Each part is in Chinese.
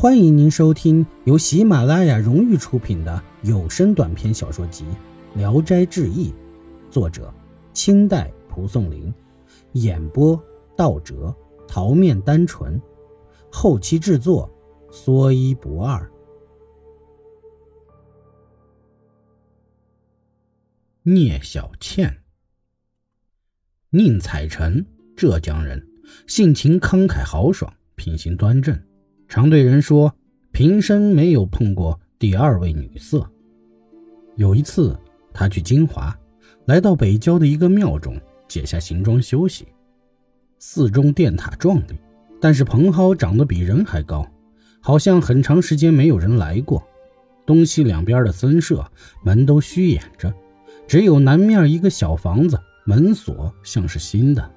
欢迎您收听由喜马拉雅荣誉出品的有声短篇小说集《聊斋志异》，作者清代蒲松龄，演播道哲、桃面单纯，后期制作说一不二。聂小倩，宁采臣，浙江人，性情慷慨豪爽，品行端正。常对人说：“平生没有碰过第二位女色。”有一次，他去金华，来到北郊的一个庙中，解下行装休息。寺中殿塔壮丽，但是蓬蒿长得比人还高，好像很长时间没有人来过。东西两边的僧舍门都虚掩着，只有南面一个小房子，门锁像是新的。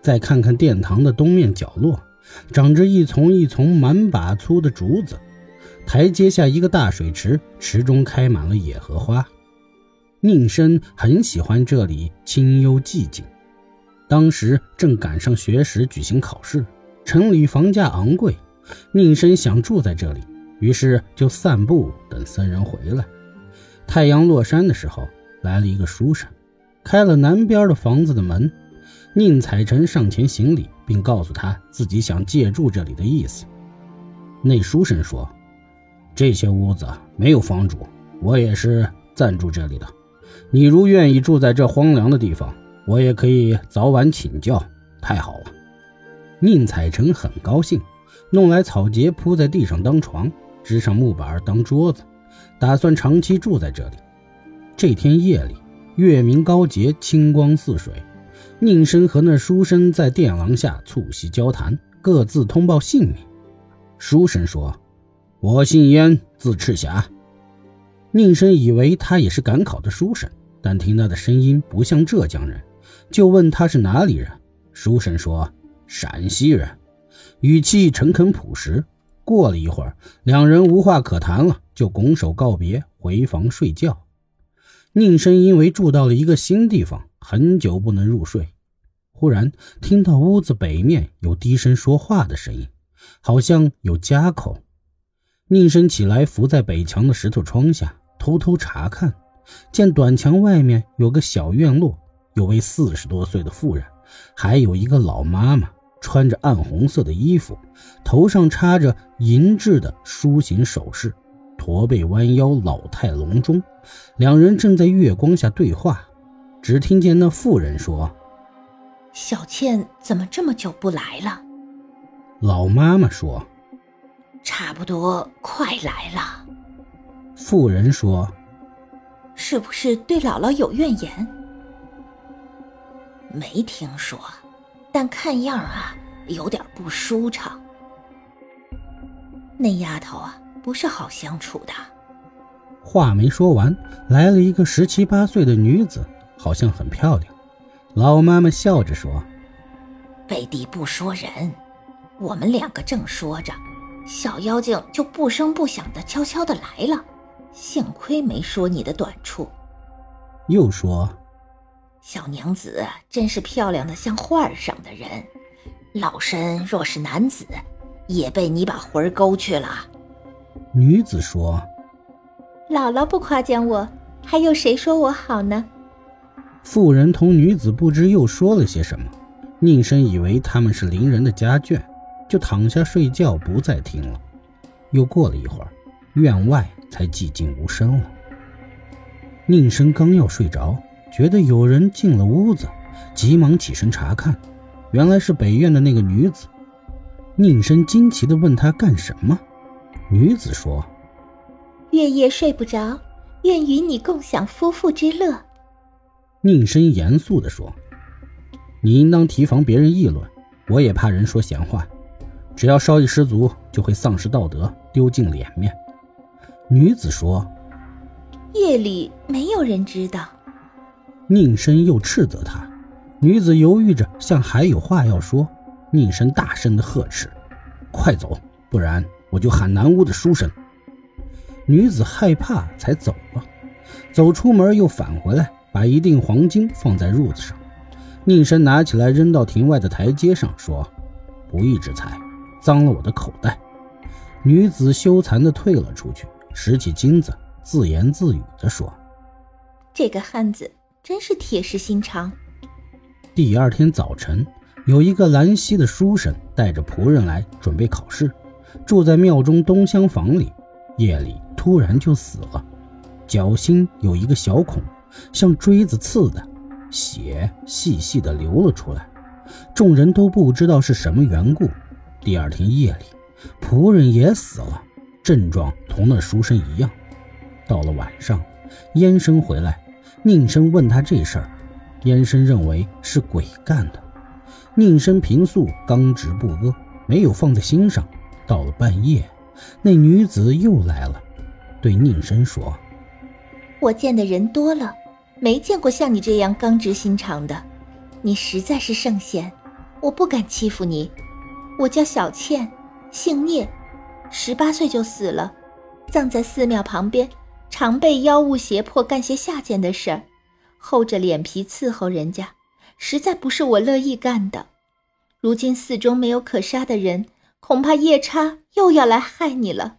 再看看殿堂的东面角落。长着一丛一丛满把粗的竹子，台阶下一个大水池，池中开满了野荷花。宁生很喜欢这里清幽寂静。当时正赶上学时举行考试，城里房价昂贵，宁生想住在这里，于是就散步等僧人回来。太阳落山的时候，来了一个书生，开了南边的房子的门。宁采臣上前行礼。并告诉他自己想借住这里的意思。那书生说：“这些屋子没有房主，我也是暂住这里的。你如愿意住在这荒凉的地方，我也可以早晚请教。”太好了，宁采臣很高兴，弄来草秸铺在地上当床，支上木板当桌子，打算长期住在这里。这天夜里，月明高洁，清光似水。宁生和那书生在殿廊下促膝交谈，各自通报姓名。书生说：“我姓燕，字赤霞。”宁生以为他也是赶考的书生，但听他的声音不像浙江人，就问他是哪里人。书生说：“陕西人。”语气诚恳朴实。过了一会儿，两人无话可谈了，就拱手告别，回房睡觉。宁生因为住到了一个新地方。很久不能入睡，忽然听到屋子北面有低声说话的声音，好像有家口。宁生起来，伏在北墙的石头窗下，偷偷查看，见短墙外面有个小院落，有位四十多岁的妇人，还有一个老妈妈，穿着暗红色的衣服，头上插着银质的梳形首饰，驼背弯腰，老态龙钟。两人正在月光下对话。只听见那妇人说：“小倩怎么这么久不来了？”老妈妈说：“差不多快来了。”妇人说：“是不是对姥姥有怨言？”没听说，但看样啊，有点不舒畅。那丫头啊，不是好相处的。话没说完，来了一个十七八岁的女子。好像很漂亮，老妈妈笑着说：“贝蒂不说人，我们两个正说着，小妖精就不声不响的悄悄的来了。幸亏没说你的短处。”又说：“小娘子真是漂亮的像画上的人，老身若是男子，也被你把魂勾去了。”女子说：“姥姥不夸奖我，还有谁说我好呢？”妇人同女子不知又说了些什么，宁生以为他们是邻人的家眷，就躺下睡觉，不再听了。又过了一会儿，院外才寂静无声了。宁生刚要睡着，觉得有人进了屋子，急忙起身查看，原来是北院的那个女子。宁生惊奇地问她干什么，女子说：“月夜睡不着，愿与你共享夫妇之乐。”宁深严肃地说：“你应当提防别人议论，我也怕人说闲话。只要稍一失足，就会丧失道德，丢尽脸面。”女子说：“夜里没有人知道。”宁深又斥责她。女子犹豫着，像还有话要说。宁深大声的呵斥：“快走，不然我就喊南屋的书生。”女子害怕，才走了。走出门又返回来。把一锭黄金放在褥子上，宁生拿起来扔到庭外的台阶上，说：“不义之财，脏了我的口袋。”女子羞惭地退了出去，拾起金子，自言自语地说：“这个汉子真是铁石心肠。”第二天早晨，有一个兰溪的书生带着仆人来准备考试，住在庙中东厢房里。夜里突然就死了，脚心有一个小孔，像锥子刺的，血细细的流了出来。众人都不知道是什么缘故。第二天夜里，仆人也死了，症状同那书生一样。到了晚上，燕生回来，宁生问他这事儿，燕生认为是鬼干的。宁生平素刚直不阿，没有放在心上。到了半夜。那女子又来了，对宁生说：“我见的人多了，没见过像你这样刚直心肠的。你实在是圣贤，我不敢欺负你。我叫小倩，姓聂，十八岁就死了，葬在寺庙旁边，常被妖物胁迫干些下贱的事儿，厚着脸皮伺候人家，实在不是我乐意干的。如今寺中没有可杀的人。”恐怕夜叉又要来害你了。